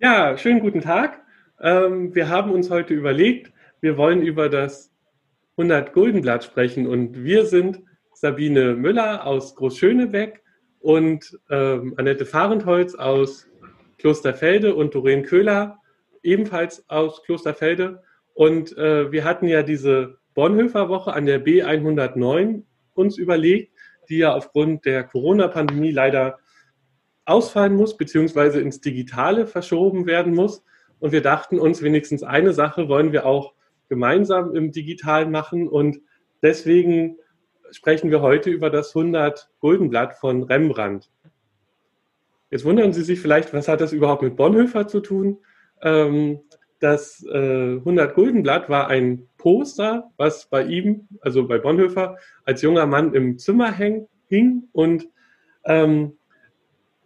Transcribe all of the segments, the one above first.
Ja, schönen guten Tag. Ähm, wir haben uns heute überlegt, wir wollen über das 100 Guldenblatt sprechen und wir sind Sabine Müller aus Großschönebeck und ähm, Annette Fahrentholz aus Klosterfelde und Doreen Köhler ebenfalls aus Klosterfelde. Und äh, wir hatten ja diese Bonhoeffer Woche an der B109 uns überlegt, die ja aufgrund der Corona-Pandemie leider ausfallen muss, beziehungsweise ins Digitale verschoben werden muss. Und wir dachten uns, wenigstens eine Sache wollen wir auch gemeinsam im Digitalen machen. Und deswegen sprechen wir heute über das 100 Guldenblatt von Rembrandt. Jetzt wundern Sie sich vielleicht, was hat das überhaupt mit Bonhoeffer zu tun? Ähm, das 100 Guldenblatt war ein Poster, was bei ihm, also bei Bonhoeffer, als junger Mann im Zimmer hing und ähm,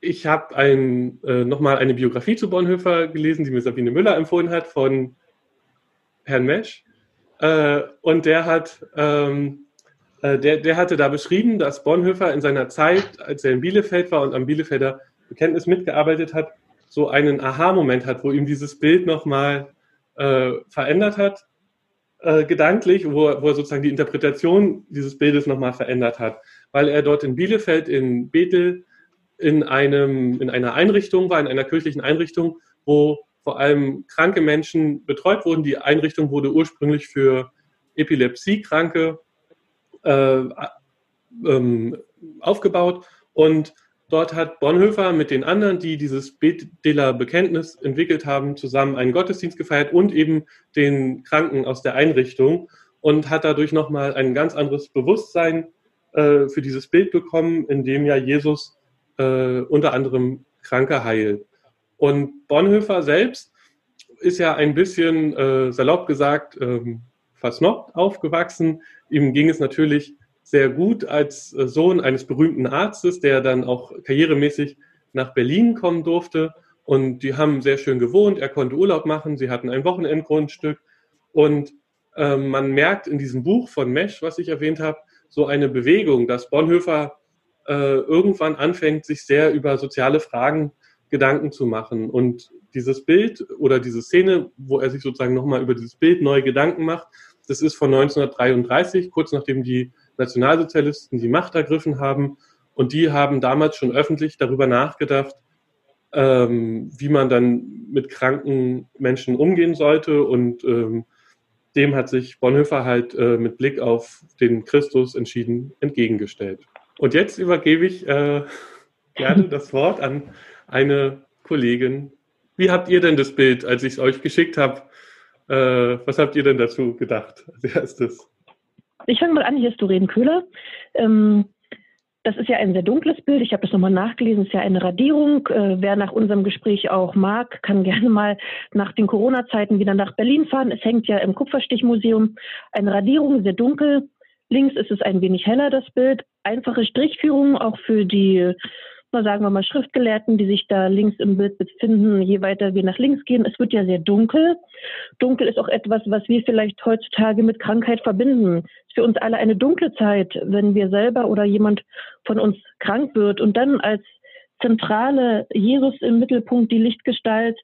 ich habe ein, äh, nochmal eine Biografie zu Bonhoeffer gelesen, die mir Sabine Müller empfohlen hat von Herrn Mesch. Äh, und der hat, ähm, äh, der, der hatte da beschrieben, dass Bonhoeffer in seiner Zeit, als er in Bielefeld war und am Bielefelder Bekenntnis mitgearbeitet hat, so einen Aha-Moment hat, wo ihm dieses Bild nochmal äh, verändert hat, äh, gedanklich, wo, wo er sozusagen die Interpretation dieses Bildes nochmal verändert hat, weil er dort in Bielefeld in Bethel in, einem, in einer Einrichtung war, in einer kirchlichen Einrichtung, wo vor allem kranke Menschen betreut wurden. Die Einrichtung wurde ursprünglich für Epilepsiekranke äh, ähm, aufgebaut und dort hat Bonhoeffer mit den anderen, die dieses Beteler Bekenntnis entwickelt haben, zusammen einen Gottesdienst gefeiert und eben den Kranken aus der Einrichtung und hat dadurch nochmal ein ganz anderes Bewusstsein äh, für dieses Bild bekommen, in dem ja Jesus äh, unter anderem Kranke heilt. Und Bonhoeffer selbst ist ja ein bisschen, äh, salopp gesagt, ähm, versnobbt aufgewachsen. Ihm ging es natürlich sehr gut als äh, Sohn eines berühmten Arztes, der dann auch karrieremäßig nach Berlin kommen durfte. Und die haben sehr schön gewohnt. Er konnte Urlaub machen. Sie hatten ein Wochenendgrundstück. Und äh, man merkt in diesem Buch von Mesch, was ich erwähnt habe, so eine Bewegung, dass Bonhoeffer äh, irgendwann anfängt, sich sehr über soziale Fragen Gedanken zu machen. Und dieses Bild oder diese Szene, wo er sich sozusagen nochmal über dieses Bild neue Gedanken macht, das ist von 1933, kurz nachdem die Nationalsozialisten die Macht ergriffen haben. Und die haben damals schon öffentlich darüber nachgedacht, ähm, wie man dann mit kranken Menschen umgehen sollte. Und ähm, dem hat sich Bonhoeffer halt äh, mit Blick auf den Christus entschieden entgegengestellt. Und jetzt übergebe ich äh, gerne das Wort an eine Kollegin. Wie habt ihr denn das Bild, als ich es euch geschickt habe? Äh, was habt ihr denn dazu gedacht als erstes? Ich fange mal an, hier ist Doreen Köhler. Ähm, das ist ja ein sehr dunkles Bild. Ich habe das nochmal nachgelesen. Es ist ja eine Radierung. Äh, wer nach unserem Gespräch auch mag, kann gerne mal nach den Corona-Zeiten wieder nach Berlin fahren. Es hängt ja im Kupferstichmuseum. Eine Radierung, sehr dunkel. Links ist es ein wenig heller, das Bild. Einfache Strichführung auch für die, mal sagen wir mal, Schriftgelehrten, die sich da links im Bild befinden, je weiter wir nach links gehen. Es wird ja sehr dunkel. Dunkel ist auch etwas, was wir vielleicht heutzutage mit Krankheit verbinden. Ist für uns alle eine dunkle Zeit, wenn wir selber oder jemand von uns krank wird und dann als zentrale Jesus im Mittelpunkt, die Lichtgestalt,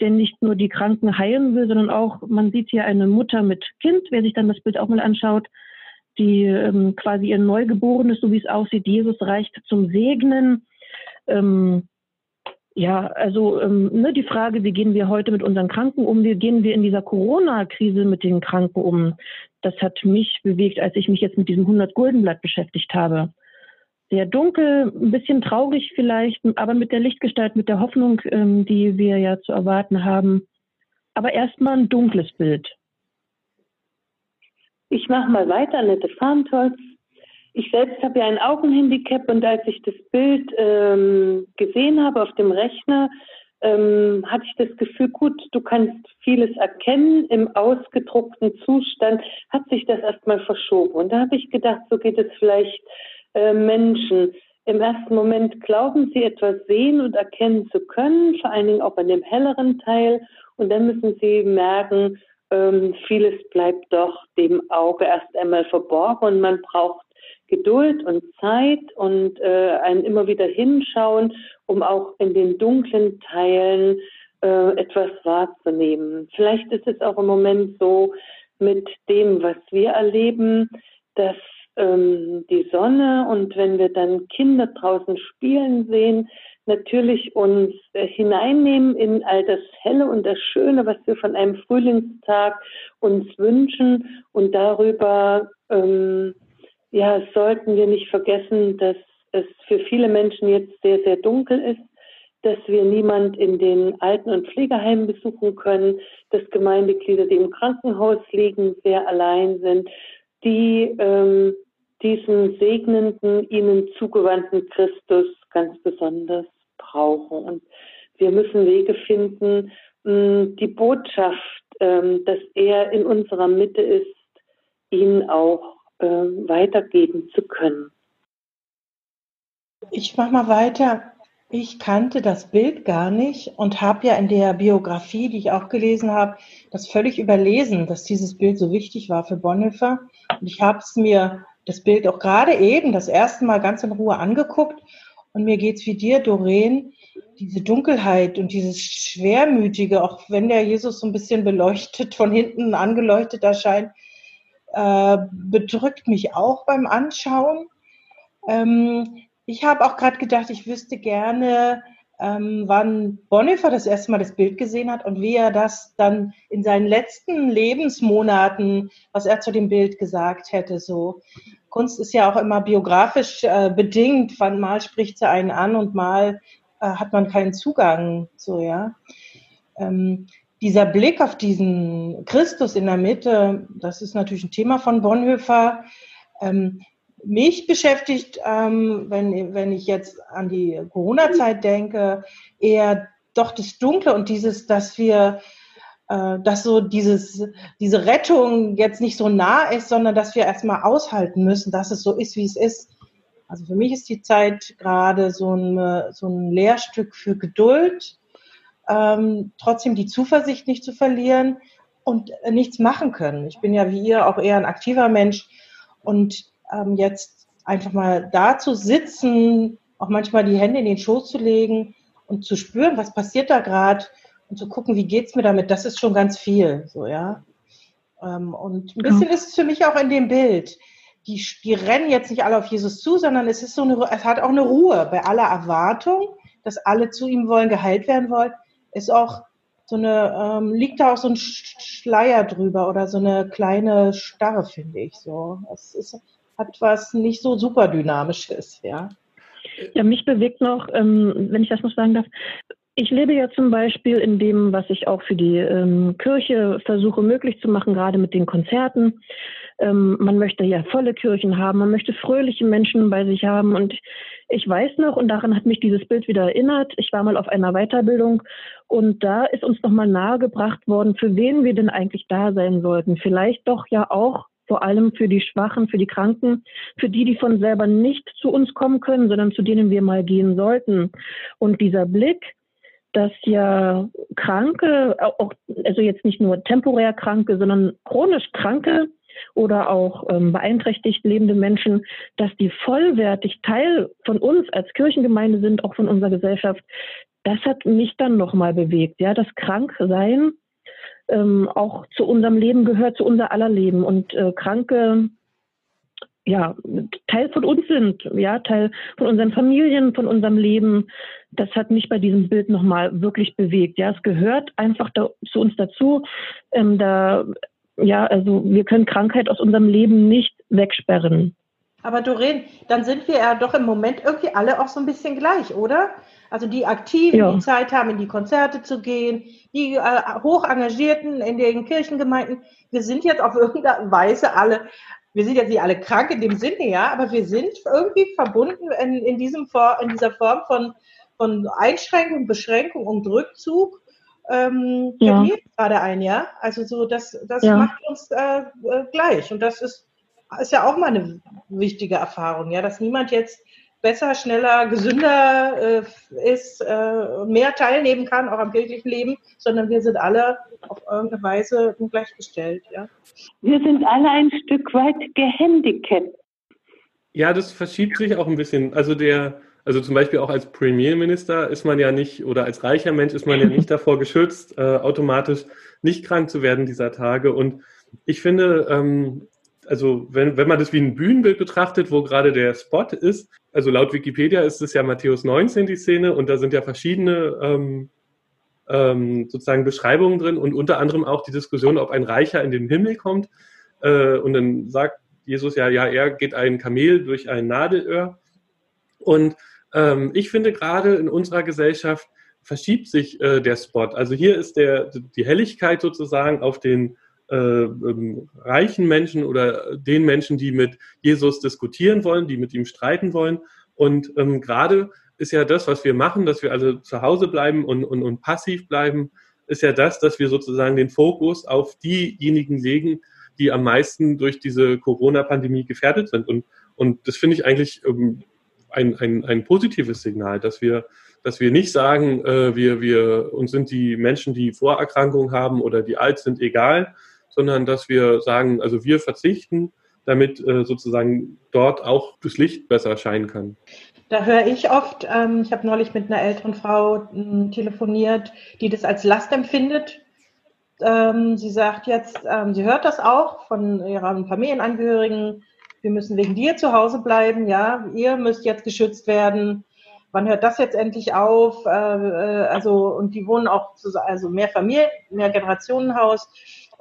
der nicht nur die Kranken heilen will, sondern auch, man sieht hier eine Mutter mit Kind, wer sich dann das Bild auch mal anschaut, die ähm, quasi ihr Neugeborenes, so wie es aussieht, Jesus reicht zum Segnen. Ähm, ja, also ähm, ne, die Frage, wie gehen wir heute mit unseren Kranken um, wie gehen wir in dieser Corona-Krise mit den Kranken um, das hat mich bewegt, als ich mich jetzt mit diesem 100-Guldenblatt beschäftigt habe. Sehr dunkel, ein bisschen traurig vielleicht, aber mit der Lichtgestalt, mit der Hoffnung, ähm, die wir ja zu erwarten haben. Aber erstmal ein dunkles Bild. Ich mache mal weiter, Annette Farntholz. Ich selbst habe ja ein Augenhandicap und als ich das Bild ähm, gesehen habe auf dem Rechner, ähm, hatte ich das Gefühl, gut, du kannst vieles erkennen. Im ausgedruckten Zustand hat sich das erstmal verschoben. Und da habe ich gedacht, so geht es vielleicht äh, Menschen. Im ersten Moment glauben sie etwas sehen und erkennen zu können, vor allen Dingen auch an dem helleren Teil. Und dann müssen sie merken, ähm, vieles bleibt doch dem Auge erst einmal verborgen und man braucht Geduld und Zeit und äh, ein immer wieder hinschauen, um auch in den dunklen Teilen äh, etwas wahrzunehmen. Vielleicht ist es auch im Moment so mit dem, was wir erleben, dass ähm, die Sonne und wenn wir dann Kinder draußen spielen sehen, natürlich uns äh, hineinnehmen in all das Helle und das Schöne, was wir von einem Frühlingstag uns wünschen. Und darüber ähm, ja, sollten wir nicht vergessen, dass es für viele Menschen jetzt sehr, sehr dunkel ist, dass wir niemand in den Alten- und Pflegeheimen besuchen können, dass Gemeindeglieder, die im Krankenhaus liegen, sehr allein sind, die ähm, diesen segnenden, ihnen zugewandten Christus ganz besonders brauchen. Und wir müssen Wege finden, die Botschaft, ähm, dass er in unserer Mitte ist, ihnen auch ähm, weitergeben zu können. Ich mache mal weiter. Ich kannte das Bild gar nicht und habe ja in der Biografie, die ich auch gelesen habe, das völlig überlesen, dass dieses Bild so wichtig war für Bonhoeffer. Und ich habe es mir das Bild auch gerade eben das erste Mal ganz in Ruhe angeguckt und mir geht's wie dir, Doreen, diese Dunkelheit und dieses Schwermütige, auch wenn der Jesus so ein bisschen beleuchtet, von hinten angeleuchtet erscheint, äh, bedrückt mich auch beim Anschauen. Ähm, ich habe auch gerade gedacht, ich wüsste gerne, ähm, wann Bonhoeffer das erste Mal das Bild gesehen hat und wie er das dann in seinen letzten Lebensmonaten, was er zu dem Bild gesagt hätte. So Kunst ist ja auch immer biografisch äh, bedingt. Wann mal spricht sie einen an und mal äh, hat man keinen Zugang. So ja. Ähm, dieser Blick auf diesen Christus in der Mitte, das ist natürlich ein Thema von Bonhoeffer. Ähm, mich beschäftigt, ähm, wenn, wenn ich jetzt an die Corona-Zeit denke, eher doch das Dunkle und dieses, dass wir, dass so dieses, diese Rettung jetzt nicht so nah ist, sondern dass wir erstmal aushalten müssen, dass es so ist, wie es ist. Also für mich ist die Zeit gerade so ein, so ein Lehrstück für Geduld, ähm, trotzdem die Zuversicht nicht zu verlieren und äh, nichts machen können. Ich bin ja wie ihr auch eher ein aktiver Mensch und ähm, jetzt einfach mal da zu sitzen, auch manchmal die Hände in den Schoß zu legen und zu spüren, was passiert da gerade und zu gucken, wie geht's mir damit, das ist schon ganz viel, so, ja. Ähm, und ein bisschen ja. ist es für mich auch in dem Bild. Die, die rennen jetzt nicht alle auf Jesus zu, sondern es ist so eine, es hat auch eine Ruhe bei aller Erwartung, dass alle zu ihm wollen, geheilt werden wollen, ist auch so eine, ähm, liegt da auch so ein Schleier drüber oder so eine kleine Starre, finde ich so. Es ist hat was nicht so super dynamisches, ja. Ja, mich bewegt noch, ähm, wenn ich das noch sagen darf, ich lebe ja zum Beispiel in dem, was ich auch für die ähm, Kirche versuche möglich zu machen, gerade mit den Konzerten. Ähm, man möchte ja volle Kirchen haben, man möchte fröhliche Menschen bei sich haben. Und ich weiß noch, und daran hat mich dieses Bild wieder erinnert, ich war mal auf einer Weiterbildung und da ist uns nochmal nahegebracht worden, für wen wir denn eigentlich da sein sollten. Vielleicht doch ja auch vor allem für die Schwachen, für die Kranken, für die, die von selber nicht zu uns kommen können, sondern zu denen wir mal gehen sollten. Und dieser Blick, dass ja Kranke, auch, also jetzt nicht nur temporär Kranke, sondern chronisch Kranke oder auch ähm, beeinträchtigt lebende Menschen, dass die vollwertig Teil von uns als Kirchengemeinde sind, auch von unserer Gesellschaft, das hat mich dann nochmal bewegt. Ja, das Kranksein ähm, auch zu unserem Leben gehört, zu unser aller Leben. Und äh, Kranke ja, Teil von uns sind, ja, Teil von unseren Familien, von unserem Leben. Das hat mich bei diesem Bild nochmal wirklich bewegt. Ja, es gehört einfach da, zu uns dazu. Ähm, da, ja, also wir können Krankheit aus unserem Leben nicht wegsperren. Aber Doreen, dann sind wir ja doch im Moment irgendwie alle auch so ein bisschen gleich, oder? Also die Aktiven, ja. die Zeit haben, in die Konzerte zu gehen, die äh, hoch engagierten in den Kirchengemeinden. Wir sind jetzt auf irgendeine Weise alle, wir sind jetzt nicht alle krank in dem Sinne, ja, aber wir sind irgendwie verbunden in, in, diesem, in dieser Form von, von Einschränkung, Beschränkung und Rückzug. Ähm, ja. gerade ein, ja. Also so, das, das ja. macht uns äh, äh, gleich. Und das ist, ist ja auch mal eine wichtige Erfahrung, ja, dass niemand jetzt besser, schneller, gesünder äh, ist, äh, mehr teilnehmen kann, auch am kirchlichen Leben, sondern wir sind alle auf irgendeine Weise gleichgestellt. Ja. Wir sind alle ein Stück weit gehandicapt. Ja, das verschiebt sich auch ein bisschen. Also der Also zum Beispiel auch als Premierminister ist man ja nicht, oder als reicher Mensch ist man ja nicht davor geschützt, äh, automatisch nicht krank zu werden dieser Tage. Und ich finde, ähm, also wenn, wenn man das wie ein Bühnenbild betrachtet, wo gerade der Spot ist, also laut Wikipedia ist es ja Matthäus 19 die Szene und da sind ja verschiedene ähm, ähm, sozusagen Beschreibungen drin und unter anderem auch die Diskussion, ob ein Reicher in den Himmel kommt. Äh, und dann sagt Jesus ja, ja, er geht ein Kamel durch ein Nadelöhr. Und ähm, ich finde gerade in unserer Gesellschaft verschiebt sich äh, der Spot. Also hier ist der, die Helligkeit sozusagen auf den reichen Menschen oder den Menschen, die mit Jesus diskutieren wollen, die mit ihm streiten wollen. Und ähm, gerade ist ja das, was wir machen, dass wir also zu Hause bleiben und, und, und passiv bleiben, ist ja das, dass wir sozusagen den Fokus auf diejenigen legen, die am meisten durch diese Corona-Pandemie gefährdet sind. Und, und das finde ich eigentlich ähm, ein, ein, ein positives Signal, dass wir, dass wir nicht sagen, äh, wir, wir, uns sind die Menschen, die Vorerkrankungen haben oder die alt sind, egal, sondern dass wir sagen, also wir verzichten, damit äh, sozusagen dort auch das Licht besser scheinen kann. Da höre ich oft, ähm, ich habe neulich mit einer älteren Frau äh, telefoniert, die das als Last empfindet. Ähm, sie sagt jetzt, ähm, sie hört das auch von ihren Familienangehörigen, wir müssen wegen dir zu Hause bleiben, ja, ihr müsst jetzt geschützt werden. Wann hört das jetzt endlich auf? Äh, äh also, und die wohnen auch, zu, also mehr Familie, mehr Generationenhaus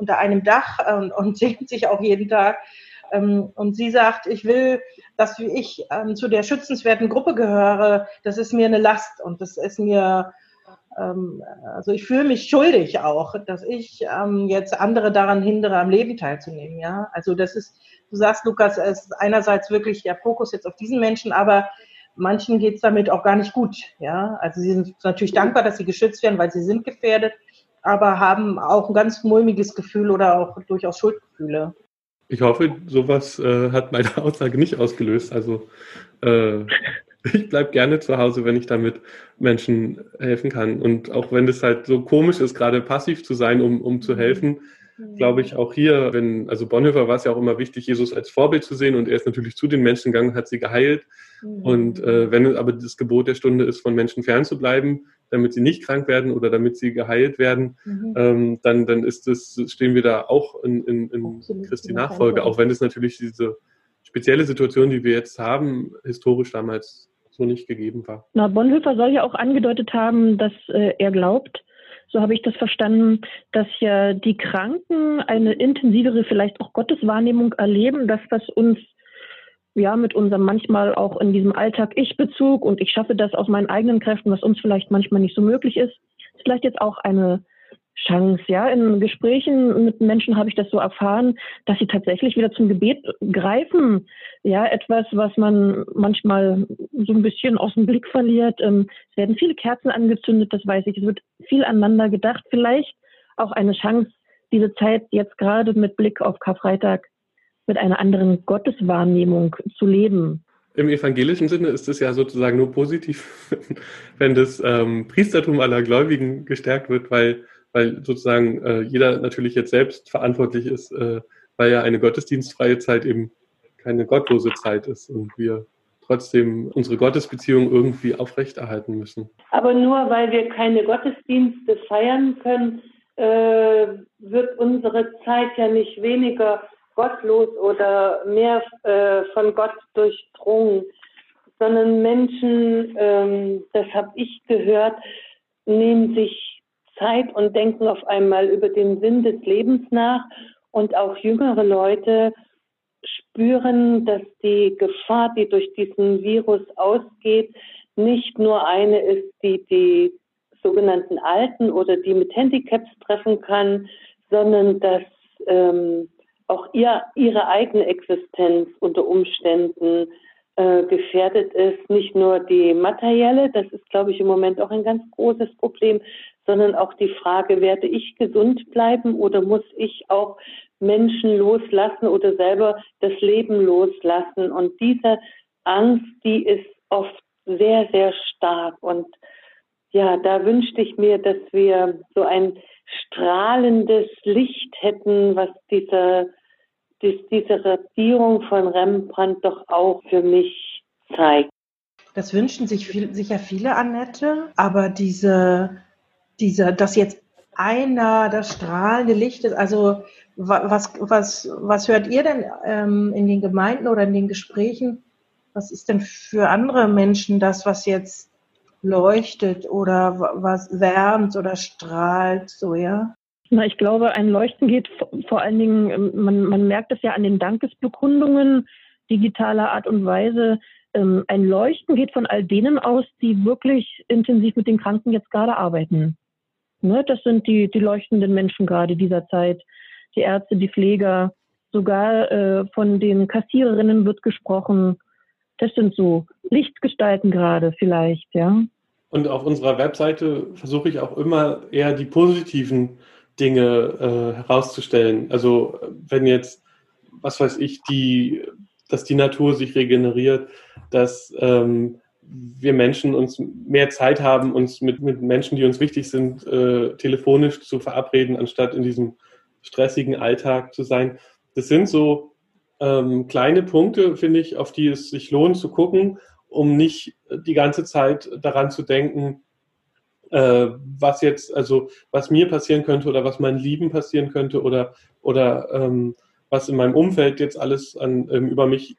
unter einem Dach äh, und sehen sich auch jeden Tag. Ähm, und sie sagt, ich will, dass ich ähm, zu der schützenswerten Gruppe gehöre. Das ist mir eine Last und das ist mir, ähm, also ich fühle mich schuldig auch, dass ich ähm, jetzt andere daran hindere, am Leben teilzunehmen. Ja, also das ist du sagst, Lukas, es ist einerseits wirklich der Fokus jetzt auf diesen Menschen, aber manchen geht es damit auch gar nicht gut. Ja, also sie sind natürlich dankbar, dass sie geschützt werden, weil sie sind gefährdet, aber haben auch ein ganz mulmiges Gefühl oder auch durchaus Schuldgefühle. Ich hoffe, sowas äh, hat meine Aussage nicht ausgelöst. Also äh, ich bleibe gerne zu Hause, wenn ich damit Menschen helfen kann. Und auch wenn es halt so komisch ist, gerade passiv zu sein, um, um zu helfen, glaube ich, auch hier, wenn, also Bonhoeffer war es ja auch immer wichtig, Jesus als Vorbild zu sehen und er ist natürlich zu den Menschen gegangen, hat sie geheilt. Mhm. Und äh, wenn aber das Gebot der Stunde ist, von Menschen fernzubleiben, damit sie nicht krank werden oder damit sie geheilt werden, mhm. ähm, dann, dann ist das, stehen wir da auch in, in, in Christi Nachfolge, auch wenn es natürlich diese spezielle Situation, die wir jetzt haben, historisch damals so nicht gegeben war. Na, Bonhoeffer soll ja auch angedeutet haben, dass äh, er glaubt, so habe ich das verstanden, dass ja die Kranken eine intensivere, vielleicht auch Gotteswahrnehmung erleben, das uns ja mit unserem manchmal auch in diesem Alltag Ich-Bezug und ich schaffe das aus meinen eigenen Kräften, was uns vielleicht manchmal nicht so möglich ist, ist vielleicht jetzt auch eine Chance. Ja, in Gesprächen mit Menschen habe ich das so erfahren, dass sie tatsächlich wieder zum Gebet greifen. Ja, etwas, was man manchmal so ein bisschen aus dem Blick verliert. Ähm, es werden viele Kerzen angezündet, das weiß ich. Es wird viel aneinander gedacht. Vielleicht auch eine Chance, diese Zeit jetzt gerade mit Blick auf Karfreitag mit einer anderen Gotteswahrnehmung zu leben. Im evangelischen Sinne ist es ja sozusagen nur positiv, wenn das ähm, Priestertum aller Gläubigen gestärkt wird, weil weil sozusagen äh, jeder natürlich jetzt selbst verantwortlich ist, äh, weil ja eine gottesdienstfreie Zeit eben keine gottlose Zeit ist und wir trotzdem unsere Gottesbeziehung irgendwie aufrechterhalten müssen. Aber nur weil wir keine Gottesdienste feiern können, äh, wird unsere Zeit ja nicht weniger gottlos oder mehr äh, von Gott durchdrungen, sondern Menschen, ähm, das habe ich gehört, nehmen sich Zeit und denken auf einmal über den Sinn des Lebens nach. Und auch jüngere Leute spüren, dass die Gefahr, die durch diesen Virus ausgeht, nicht nur eine ist, die die sogenannten Alten oder die mit Handicaps treffen kann, sondern dass ähm, auch ihr, ihre eigene Existenz unter Umständen äh, gefährdet ist. Nicht nur die materielle, das ist, glaube ich, im Moment auch ein ganz großes Problem, sondern auch die Frage, werde ich gesund bleiben oder muss ich auch Menschen loslassen oder selber das Leben loslassen? Und diese Angst, die ist oft sehr, sehr stark. Und ja, da wünschte ich mir, dass wir so ein strahlendes Licht hätten, was diese, diese Radierung von Rembrandt doch auch für mich zeigt. Das wünschen sich viel, sicher viele, Annette. Aber diese, diese, dass jetzt einer das strahlende Licht ist, also was, was, was hört ihr denn ähm, in den Gemeinden oder in den Gesprächen? Was ist denn für andere Menschen das, was jetzt leuchtet oder was wärmt oder strahlt, so, ja? Na, ich glaube, ein Leuchten geht vor allen Dingen, ähm, man, man merkt es ja an den Dankesbekundungen digitaler Art und Weise. Ähm, ein Leuchten geht von all denen aus, die wirklich intensiv mit den Kranken jetzt gerade arbeiten. Ne, das sind die, die leuchtenden Menschen gerade dieser Zeit. Die Ärzte, die Pfleger, sogar äh, von den Kassiererinnen wird gesprochen. Das sind so Lichtgestalten gerade vielleicht, ja. Und auf unserer Webseite versuche ich auch immer eher die positiven Dinge äh, herauszustellen. Also wenn jetzt, was weiß ich, die, dass die Natur sich regeneriert, dass ähm, wir Menschen uns mehr Zeit haben, uns mit, mit Menschen, die uns wichtig sind, äh, telefonisch zu verabreden, anstatt in diesem stressigen Alltag zu sein. Das sind so ähm, kleine Punkte, finde ich, auf die es sich lohnt zu gucken, um nicht die ganze Zeit daran zu denken, äh, was jetzt, also was mir passieren könnte oder was meinen Lieben passieren könnte oder, oder ähm, was in meinem Umfeld jetzt alles an, ähm, über mich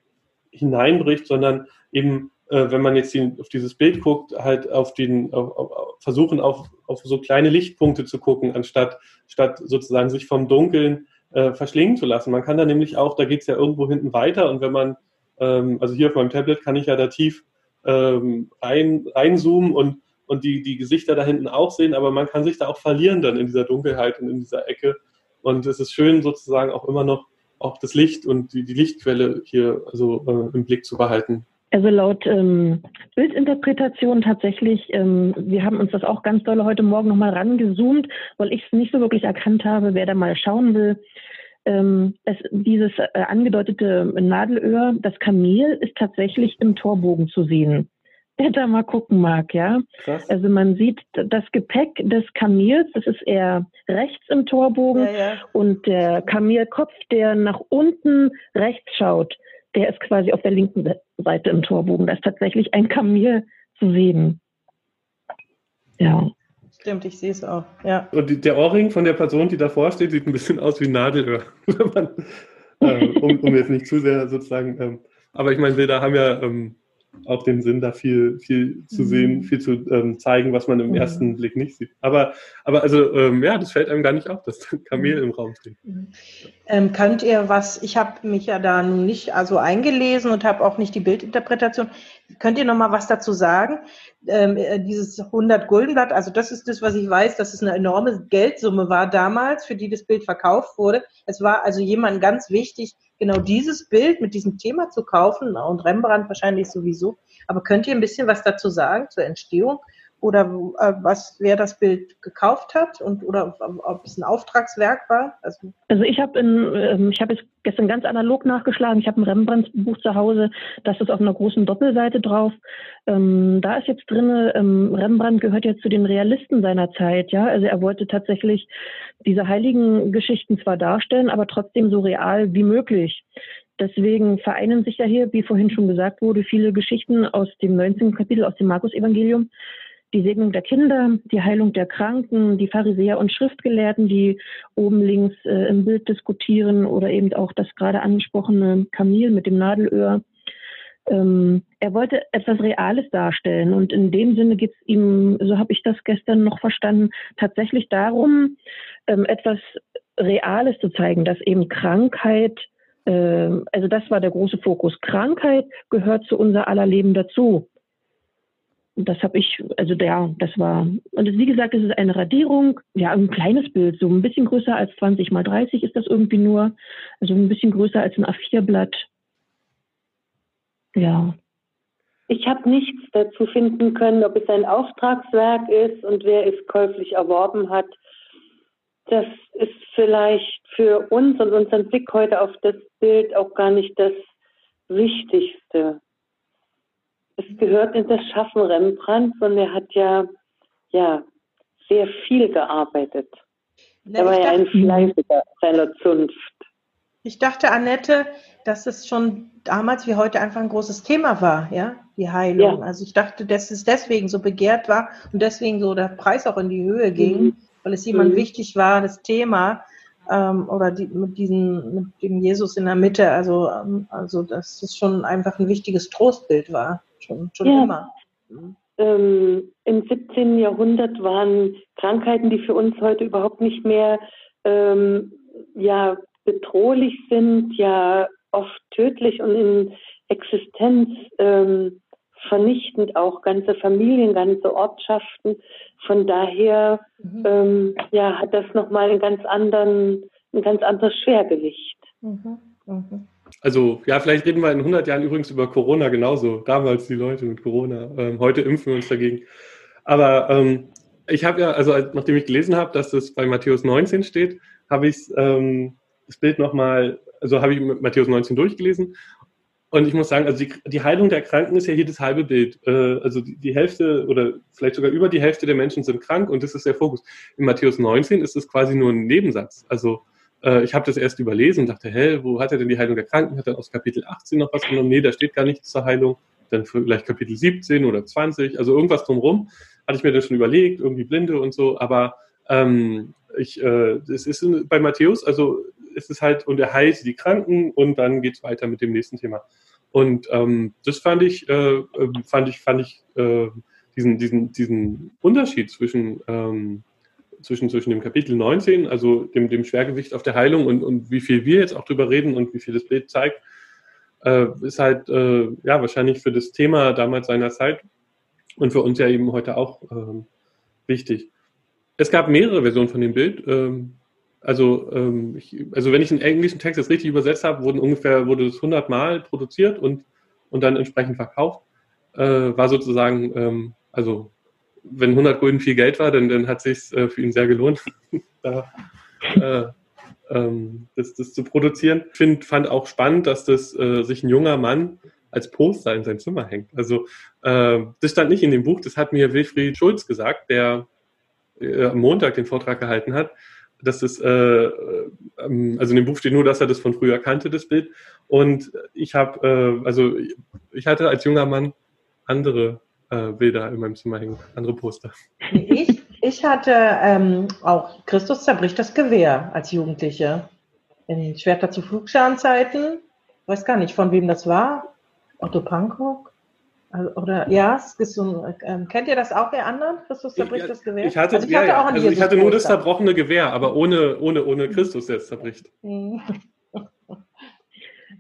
hineinbricht, sondern eben, wenn man jetzt auf dieses Bild guckt, halt auf den, auf, auf, versuchen auf, auf so kleine Lichtpunkte zu gucken, anstatt statt sozusagen sich vom Dunkeln äh, verschlingen zu lassen. Man kann da nämlich auch, da geht es ja irgendwo hinten weiter und wenn man, ähm, also hier auf meinem Tablet kann ich ja da tief ähm, rein, reinzoomen und und die, die Gesichter da hinten auch sehen, aber man kann sich da auch verlieren dann in dieser Dunkelheit und in dieser Ecke. Und es ist schön sozusagen auch immer noch auch das Licht und die, die Lichtquelle hier also äh, im Blick zu behalten. Also laut ähm, Bildinterpretation tatsächlich, ähm, wir haben uns das auch ganz doll heute Morgen nochmal rangezoomt, weil ich es nicht so wirklich erkannt habe, wer da mal schauen will. Ähm, es, dieses äh, angedeutete Nadelöhr, das Kamel, ist tatsächlich im Torbogen zu sehen wer da mal gucken mag, ja. Krass. Also man sieht das Gepäck des Kamels, das ist eher rechts im Torbogen ja, ja. und der Kamelkopf, der nach unten rechts schaut, der ist quasi auf der linken Seite im Torbogen. Da ist tatsächlich ein Kamel zu sehen. Ja. Stimmt, ich sehe es auch. Ja. Und die, der Ohrring von der Person, die davor steht, sieht ein bisschen aus wie ein Nadelöhr. äh, um, um, jetzt nicht zu sehr sozusagen. Ähm, aber ich meine, wir da haben ja ähm, auch den Sinn, da viel, viel zu sehen, mhm. viel zu ähm, zeigen, was man im mhm. ersten Blick nicht sieht. Aber, aber also, ähm, ja, das fällt einem gar nicht auf, dass da Kamel mhm. im Raum steht. Mhm. Ähm, könnt ihr was, ich habe mich ja da nun nicht also eingelesen und habe auch nicht die Bildinterpretation. Könnt ihr noch mal was dazu sagen? Ähm, äh, dieses 100 Guldenblatt, also das ist das, was ich weiß, dass es eine enorme Geldsumme war damals, für die das Bild verkauft wurde. Es war also jemand ganz wichtig, genau dieses Bild mit diesem Thema zu kaufen und Rembrandt wahrscheinlich sowieso. Aber könnt ihr ein bisschen was dazu sagen zur Entstehung oder äh, was wer das Bild gekauft hat und oder ob es ein Auftragswerk war? Also, also ich habe ähm, ich habe jetzt gestern ganz analog nachgeschlagen. Ich habe ein Rembrandt-Buch zu Hause, das ist auf einer großen Doppelseite drauf. Ähm, da ist jetzt drin, ähm, Rembrandt gehört ja zu den Realisten seiner Zeit, ja. Also er wollte tatsächlich diese heiligen Geschichten zwar darstellen, aber trotzdem so real wie möglich. Deswegen vereinen sich ja hier, wie vorhin schon gesagt wurde, viele Geschichten aus dem 19. Kapitel, aus dem Markus-Evangelium die Segnung der Kinder, die Heilung der Kranken, die Pharisäer und Schriftgelehrten, die oben links äh, im Bild diskutieren oder eben auch das gerade angesprochene Kamil mit dem Nadelöhr. Ähm, er wollte etwas Reales darstellen und in dem Sinne geht es ihm, so habe ich das gestern noch verstanden, tatsächlich darum, ähm, etwas Reales zu zeigen, dass eben Krankheit äh, also das war der große Fokus. Krankheit gehört zu unser aller Leben dazu das habe ich, also ja, das war, und wie gesagt, es ist eine Radierung, ja, ein kleines Bild, so ein bisschen größer als 20 mal 30 ist das irgendwie nur, also ein bisschen größer als ein A4-Blatt. Ja. Ich habe nichts dazu finden können, ob es ein Auftragswerk ist und wer es käuflich erworben hat. Das ist vielleicht für uns und unseren Blick heute auf das Bild auch gar nicht das Wichtigste es gehört in das Schaffen Rembrandts und er hat ja, ja sehr viel gearbeitet. Na, er war ja ein Fleißiger seiner Zunft. Ich dachte, Annette, dass es schon damals wie heute einfach ein großes Thema war, ja? die Heilung. Ja. Also ich dachte, dass es deswegen so begehrt war und deswegen so der Preis auch in die Höhe ging, mhm. weil es jemand mhm. wichtig war, das Thema ähm, oder die, mit diesem, mit dem Jesus in der Mitte. Also, ähm, also dass es schon einfach ein wichtiges Trostbild war, schon, schon ja. immer. Mhm. Ähm, Im 17. Jahrhundert waren Krankheiten, die für uns heute überhaupt nicht mehr ähm, ja, bedrohlich sind, ja oft tödlich und in Existenz ähm, vernichtend auch ganze Familien, ganze Ortschaften. Von daher mhm. ähm, ja, hat das nochmal einen ganz anderen, ein ganz anderes Schwergewicht. Mhm. Mhm. Also ja, vielleicht reden wir in 100 Jahren übrigens über Corona genauso. Damals die Leute mit Corona. Ähm, heute impfen wir uns dagegen. Aber ähm, ich habe ja, also nachdem ich gelesen habe, dass das bei Matthäus 19 steht, habe ich ähm, das Bild nochmal, also habe ich Matthäus 19 durchgelesen und ich muss sagen, also die, die, Heilung der Kranken ist ja hier das halbe Bild. Äh, also die, die, Hälfte oder vielleicht sogar über die Hälfte der Menschen sind krank und das ist der Fokus. In Matthäus 19 ist es quasi nur ein Nebensatz. Also äh, ich habe das erst überlesen und dachte, hä, wo hat er denn die Heilung der Kranken? Hat er aus Kapitel 18 noch was genommen? Nee, da steht gar nichts zur Heilung. Dann vielleicht Kapitel 17 oder 20, also irgendwas drumherum. Hatte ich mir das schon überlegt, irgendwie Blinde und so. Aber ähm, ich, äh, es ist bei Matthäus, also ist es halt, und er heilt die Kranken und dann geht es weiter mit dem nächsten Thema. Und ähm, das fand ich, äh, ähm, fand ich, fand ich äh, diesen, diesen, diesen Unterschied zwischen, ähm, zwischen, zwischen dem Kapitel 19, also dem, dem Schwergewicht auf der Heilung und, und wie viel wir jetzt auch drüber reden und wie viel das Bild zeigt, äh, ist halt äh, ja wahrscheinlich für das Thema damals seiner Zeit und für uns ja eben heute auch ähm, wichtig. Es gab mehrere Versionen von dem Bild. Ähm, also, ähm, ich, also wenn ich den englischen Text jetzt richtig übersetzt habe, wurden ungefähr, wurde es 100 Mal produziert und, und dann entsprechend verkauft. Äh, war sozusagen, ähm, also wenn 100 Gulden viel Geld war, dann, dann hat sich äh, für ihn sehr gelohnt, da, äh, ähm, das, das zu produzieren. Ich find, fand auch spannend, dass das äh, sich ein junger Mann als Poster in sein Zimmer hängt. Also äh, das stand nicht in dem Buch, das hat mir Wilfried Schulz gesagt, der äh, am Montag den Vortrag gehalten hat dass das, äh, ähm, also in dem Buch steht nur, dass er das von früher kannte, das Bild. Und ich habe, also ich hatte als junger Mann andere äh, Bilder in meinem Zimmer hängen, andere Poster. Ich, ich hatte ähm, auch Christus zerbricht das Gewehr als Jugendliche. In Schwerter zu Flugscharnzeiten. Weiß gar nicht, von wem das war. Otto Pankow. Also, oder ja, es ist so ein, ähm, kennt ihr das auch, ihr anderen? Christus zerbricht ich, das Gewehr? Ich hatte, also ich hatte, ja, auch also ich hatte nur das zerbrochene Gewehr, aber ohne, ohne, ohne Christus, der es zerbricht.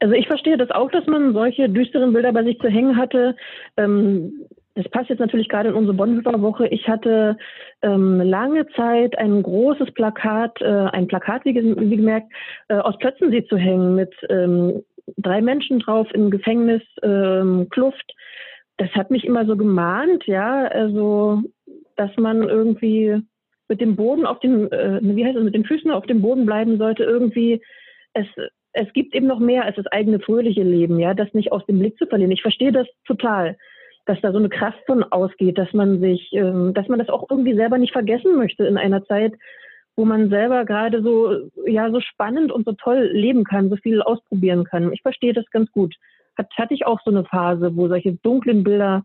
Also ich verstehe das auch, dass man solche düsteren Bilder bei sich zu hängen hatte. Ähm, das passt jetzt natürlich gerade in unsere Bonhoeffer Woche. Ich hatte ähm, lange Zeit ein großes Plakat, äh, ein Plakat, wie, wie gemerkt, äh, aus Plötzensee zu hängen mit ähm, drei Menschen drauf im Gefängnis, ähm, Kluft das hat mich immer so gemahnt, ja, also dass man irgendwie mit dem Boden auf den, äh, wie heißt es, mit den Füßen auf dem Boden bleiben sollte, irgendwie es es gibt eben noch mehr als das eigene fröhliche Leben, ja, das nicht aus dem Blick zu verlieren. Ich verstehe das total, dass da so eine Kraft von ausgeht, dass man sich, ähm, dass man das auch irgendwie selber nicht vergessen möchte in einer Zeit, wo man selber gerade so, ja, so spannend und so toll leben kann, so viel ausprobieren kann. Ich verstehe das ganz gut hat, hatte ich auch so eine Phase, wo solche dunklen Bilder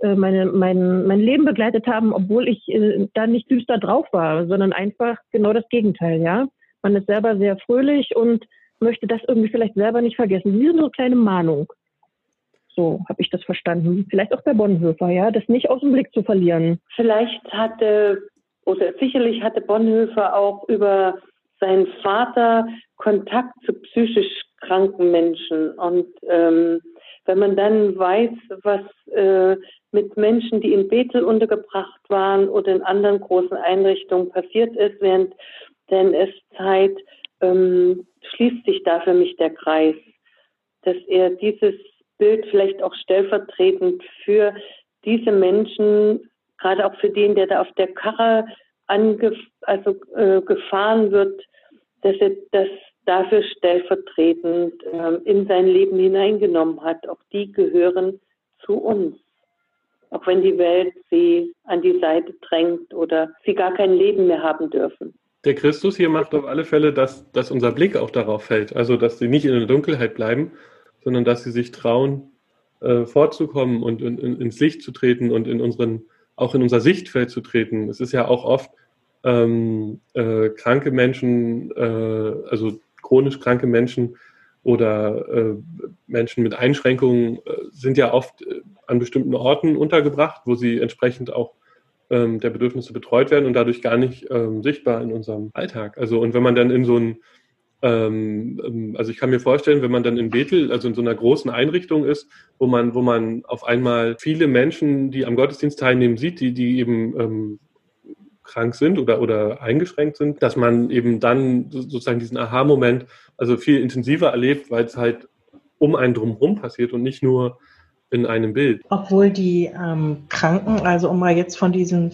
äh, meine, mein, mein Leben begleitet haben, obwohl ich äh, da nicht düster drauf war, sondern einfach genau das Gegenteil, ja. Man ist selber sehr fröhlich und möchte das irgendwie vielleicht selber nicht vergessen. Wie so eine kleine Mahnung. So habe ich das verstanden. Vielleicht auch bei Bonhoeffer, ja, das nicht aus dem Blick zu verlieren. Vielleicht hatte, oder sicherlich hatte Bonhoeffer auch über seinen Vater Kontakt zu psychisch kranken Menschen. Und ähm, wenn man dann weiß, was äh, mit Menschen, die in Bethel untergebracht waren oder in anderen großen Einrichtungen passiert ist während der NS-Zeit, ähm, schließt sich da für mich der Kreis, dass er dieses Bild vielleicht auch stellvertretend für diese Menschen, gerade auch für den, der da auf der Karre ange also, äh, gefahren wird, dass er das dafür stellvertretend äh, in sein Leben hineingenommen hat. Auch die gehören zu uns. Auch wenn die Welt sie an die Seite drängt oder sie gar kein Leben mehr haben dürfen. Der Christus hier macht auf alle Fälle, dass, dass unser Blick auch darauf fällt. Also, dass sie nicht in der Dunkelheit bleiben, sondern dass sie sich trauen, äh, vorzukommen und in, in, ins Licht zu treten und in unseren, auch in unser Sichtfeld zu treten. Es ist ja auch oft ähm, äh, kranke Menschen, äh, also chronisch kranke Menschen oder äh, Menschen mit Einschränkungen äh, sind ja oft äh, an bestimmten Orten untergebracht, wo sie entsprechend auch ähm, der Bedürfnisse betreut werden und dadurch gar nicht ähm, sichtbar in unserem Alltag. Also und wenn man dann in so ein also ich kann mir vorstellen, wenn man dann in Bethel, also in so einer großen Einrichtung ist, wo man, wo man auf einmal viele Menschen, die am Gottesdienst teilnehmen, sieht, die, die eben ähm, krank sind oder, oder eingeschränkt sind, dass man eben dann sozusagen diesen Aha-Moment also viel intensiver erlebt, weil es halt um einen drumherum passiert und nicht nur in einem Bild. Obwohl die ähm, Kranken, also um mal jetzt von diesen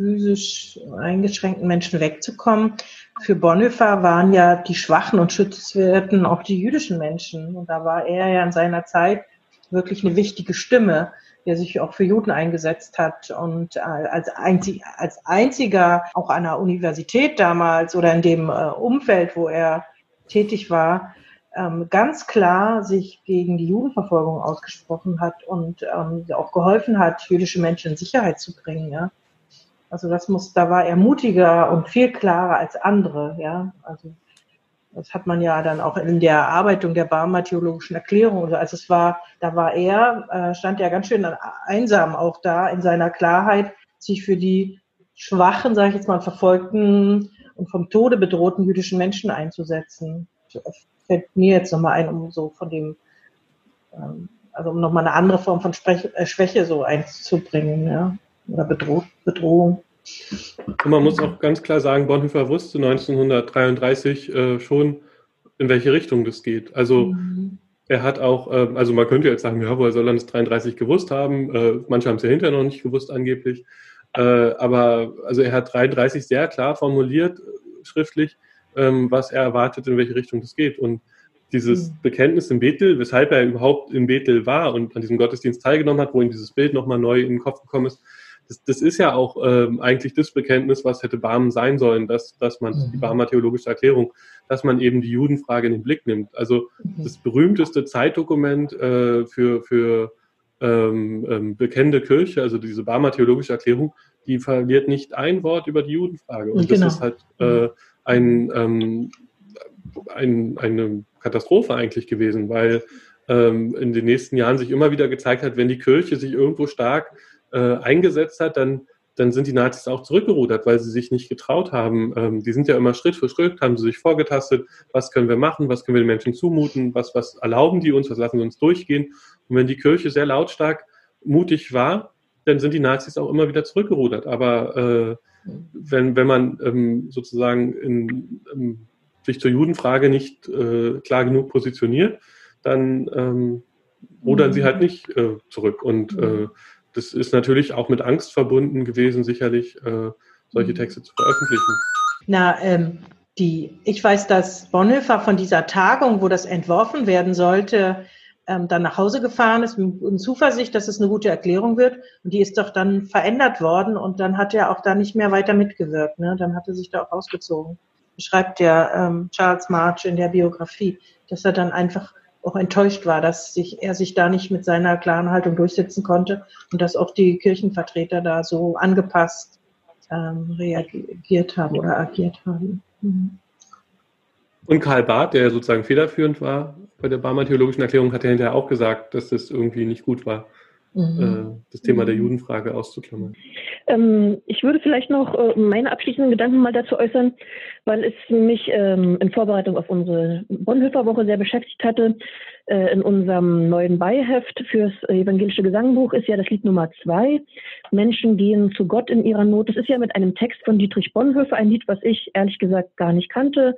physisch eingeschränkten Menschen wegzukommen, für Bonhoeffer waren ja die Schwachen und Schützwerten auch die jüdischen Menschen. Und da war er ja in seiner Zeit wirklich eine wichtige Stimme, der sich auch für Juden eingesetzt hat und äh, als, einzig, als einziger auch an der Universität damals oder in dem äh, Umfeld, wo er tätig war, ähm, ganz klar sich gegen die Judenverfolgung ausgesprochen hat und ähm, auch geholfen hat, jüdische Menschen in Sicherheit zu bringen. Also das muss, da war er mutiger und viel klarer als andere. Ja, also das hat man ja dann auch in der Erarbeitung der Barmer theologischen Erklärung. Also es war, da war er, äh, stand er ganz schön einsam auch da in seiner Klarheit, sich für die schwachen, sage ich jetzt mal, verfolgten und vom Tode bedrohten jüdischen Menschen einzusetzen. Das fällt mir jetzt nochmal ein, um so von dem, ähm, also um nochmal eine andere Form von äh, Schwäche so einzubringen, ja, oder Bedroh Bedrohung. Und man muss auch ganz klar sagen, Bonhoeffer wusste 1933 äh, schon, in welche Richtung das geht. Also mhm. er hat auch, äh, also man könnte jetzt sagen, ja, woher soll er das 33 gewusst haben? Äh, manche haben es ja hinterher noch nicht gewusst angeblich. Äh, aber also er hat 33 sehr klar formuliert, schriftlich, ähm, was er erwartet, in welche Richtung das geht. Und dieses mhm. Bekenntnis in Bethel, weshalb er überhaupt in Bethel war und an diesem Gottesdienst teilgenommen hat, wo ihm dieses Bild nochmal neu in den Kopf gekommen ist, das, das ist ja auch ähm, eigentlich das Bekenntnis, was hätte Barmen sein sollen, dass, dass man, mhm. die Barmer theologische Erklärung, dass man eben die Judenfrage in den Blick nimmt. Also mhm. das berühmteste Zeitdokument äh, für, für ähm, ähm, bekennende Kirche, also diese Barmer theologische Erklärung, die verliert nicht ein Wort über die Judenfrage. Und genau. das ist halt äh, ein, ähm, ein, eine Katastrophe eigentlich gewesen, weil ähm, in den nächsten Jahren sich immer wieder gezeigt hat, wenn die Kirche sich irgendwo stark äh, eingesetzt hat, dann, dann sind die Nazis auch zurückgerudert, weil sie sich nicht getraut haben. Ähm, die sind ja immer Schritt für Schritt, haben sie sich vorgetastet, was können wir machen, was können wir den Menschen zumuten, was, was erlauben die uns, was lassen sie uns durchgehen. Und wenn die Kirche sehr lautstark mutig war, dann sind die Nazis auch immer wieder zurückgerudert. Aber äh, wenn, wenn man ähm, sozusagen in, in, sich zur Judenfrage nicht äh, klar genug positioniert, dann ähm, rudern mhm. sie halt nicht äh, zurück. Und äh, mhm. Das ist natürlich auch mit Angst verbunden gewesen, sicherlich äh, solche mhm. Texte zu veröffentlichen. Na, ähm, die, ich weiß, dass Bonhoeffer von dieser Tagung, wo das entworfen werden sollte, ähm, dann nach Hause gefahren ist in Zuversicht, dass es eine gute Erklärung wird. Und die ist doch dann verändert worden und dann hat er auch da nicht mehr weiter mitgewirkt. Ne? Dann hat er sich da auch ausgezogen. Schreibt der ähm, Charles March in der Biografie, dass er dann einfach auch enttäuscht war, dass sich, er sich da nicht mit seiner klaren Haltung durchsetzen konnte und dass auch die Kirchenvertreter da so angepasst ähm, reagiert haben oder agiert haben. Mhm. Und Karl Barth, der sozusagen federführend war bei der Barmer Theologischen Erklärung, hat ja hinterher auch gesagt, dass das irgendwie nicht gut war, mhm. äh, das Thema der. Judenfrage auszuklammern. Ähm, ich würde vielleicht noch äh, meine abschließenden Gedanken mal dazu äußern, weil es mich ähm, in Vorbereitung auf unsere Bonhoeffer Woche sehr beschäftigt hatte. Äh, in unserem neuen Beiheft fürs evangelische Gesangbuch ist ja das Lied Nummer zwei. Menschen gehen zu Gott in ihrer Not. Das ist ja mit einem Text von Dietrich Bonhoeffer, ein Lied, was ich ehrlich gesagt gar nicht kannte.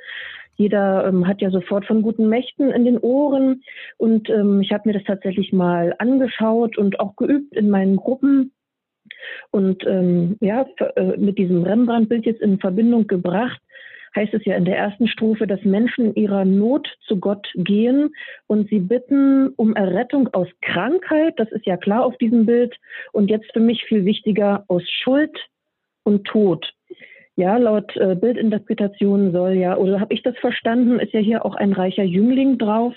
Jeder ähm, hat ja sofort von guten Mächten in den Ohren. Und ähm, ich habe mir das tatsächlich mal angeschaut und auch geübt in meinen Gruppen. Und ähm, ja, äh, mit diesem Rembrandt-Bild jetzt in Verbindung gebracht, heißt es ja in der ersten Strophe, dass Menschen ihrer Not zu Gott gehen und sie bitten um Errettung aus Krankheit, das ist ja klar auf diesem Bild, und jetzt für mich viel wichtiger aus Schuld und Tod. Ja, laut äh, Bildinterpretation soll ja, oder habe ich das verstanden, ist ja hier auch ein reicher Jüngling drauf,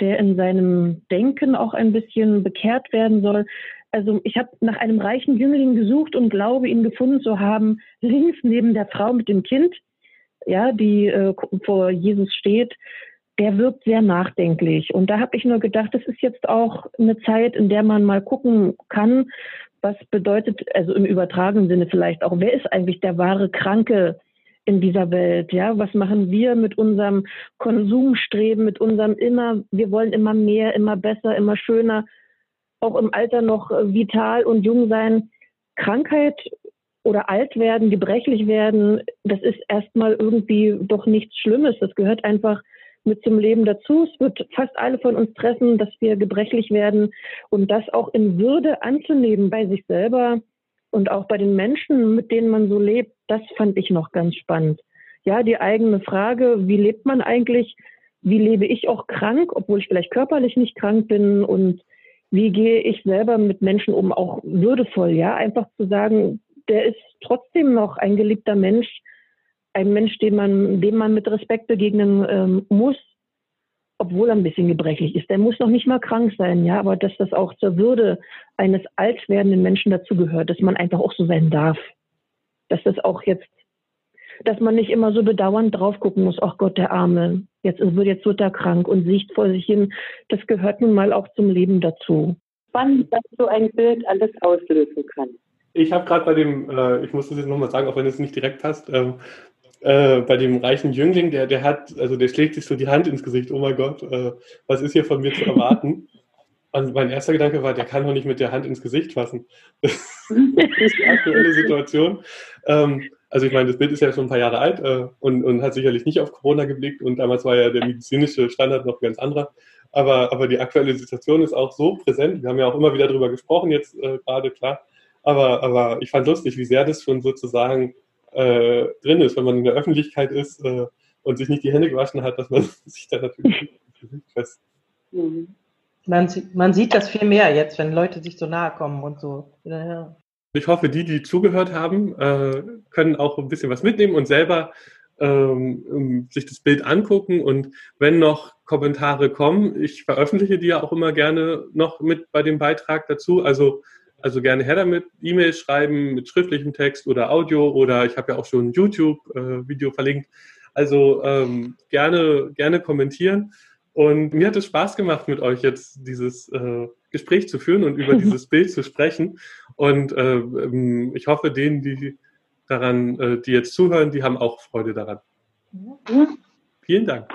der in seinem Denken auch ein bisschen bekehrt werden soll. Also ich habe nach einem reichen Jüngling gesucht und glaube, ihn gefunden zu haben, links neben der Frau mit dem Kind, ja, die äh, vor Jesus steht. Der wirkt sehr nachdenklich. Und da habe ich nur gedacht, das ist jetzt auch eine Zeit, in der man mal gucken kann, was bedeutet, also im übertragenen Sinne vielleicht auch, wer ist eigentlich der wahre Kranke in dieser Welt? Ja, was machen wir mit unserem Konsumstreben, mit unserem immer, wir wollen immer mehr, immer besser, immer schöner, auch im Alter noch vital und jung sein. Krankheit oder alt werden, gebrechlich werden, das ist erstmal irgendwie doch nichts Schlimmes. Das gehört einfach mit zum Leben dazu. Es wird fast alle von uns treffen, dass wir gebrechlich werden und das auch in Würde anzunehmen bei sich selber und auch bei den Menschen, mit denen man so lebt, das fand ich noch ganz spannend. Ja, die eigene Frage, wie lebt man eigentlich? Wie lebe ich auch krank, obwohl ich vielleicht körperlich nicht krank bin? Und wie gehe ich selber mit Menschen um, auch würdevoll? Ja, einfach zu sagen, der ist trotzdem noch ein geliebter Mensch, ein Mensch, dem man, dem man mit Respekt begegnen ähm, muss, obwohl er ein bisschen gebrechlich ist. Der muss noch nicht mal krank sein, ja, aber dass das auch zur Würde eines alt werdenden Menschen dazugehört, dass man einfach auch so sein darf. Dass das auch jetzt, dass man nicht immer so bedauernd drauf gucken muss, ach Gott, der Arme, jetzt wird jetzt wird er krank und sieht vor sich hin. Das gehört nun mal auch zum Leben dazu. Spannend, dass so ein Bild alles auslösen kann. Ich habe gerade bei dem, äh, ich muss das jetzt nochmal sagen, auch wenn es nicht direkt passt, ähm, äh, bei dem reichen Jüngling, der, der hat, also der schlägt sich so die Hand ins Gesicht, oh mein Gott, äh, was ist hier von mir zu erwarten? Und mein erster Gedanke war, der kann doch nicht mit der Hand ins Gesicht fassen. das ist die aktuelle Situation. Ähm, also ich meine, das Bild ist ja schon ein paar Jahre alt äh, und, und hat sicherlich nicht auf Corona geblickt und damals war ja der medizinische Standard noch ganz anderer. Aber, aber die aktuelle Situation ist auch so präsent. Wir haben ja auch immer wieder darüber gesprochen, jetzt äh, gerade, klar. Aber, aber ich fand lustig, wie sehr das schon sozusagen äh, drin ist, wenn man in der Öffentlichkeit ist äh, und sich nicht die Hände gewaschen hat, dass man sich da natürlich fest. Mhm. Man, man, sieht das viel mehr jetzt, wenn Leute sich so nahe kommen und so. Ja. Ich hoffe, die, die zugehört haben, äh, können auch ein bisschen was mitnehmen und selber ähm, sich das Bild angucken. Und wenn noch Kommentare kommen, ich veröffentliche die ja auch immer gerne noch mit bei dem Beitrag dazu. Also also gerne her damit, E-Mail schreiben mit schriftlichem Text oder Audio oder ich habe ja auch schon ein YouTube-Video äh, verlinkt. Also ähm, gerne, gerne kommentieren. Und mir hat es Spaß gemacht, mit euch jetzt dieses äh, Gespräch zu führen und über dieses Bild zu sprechen. Und äh, ähm, ich hoffe, denen, die daran, äh, die jetzt zuhören, die haben auch Freude daran. Vielen Dank.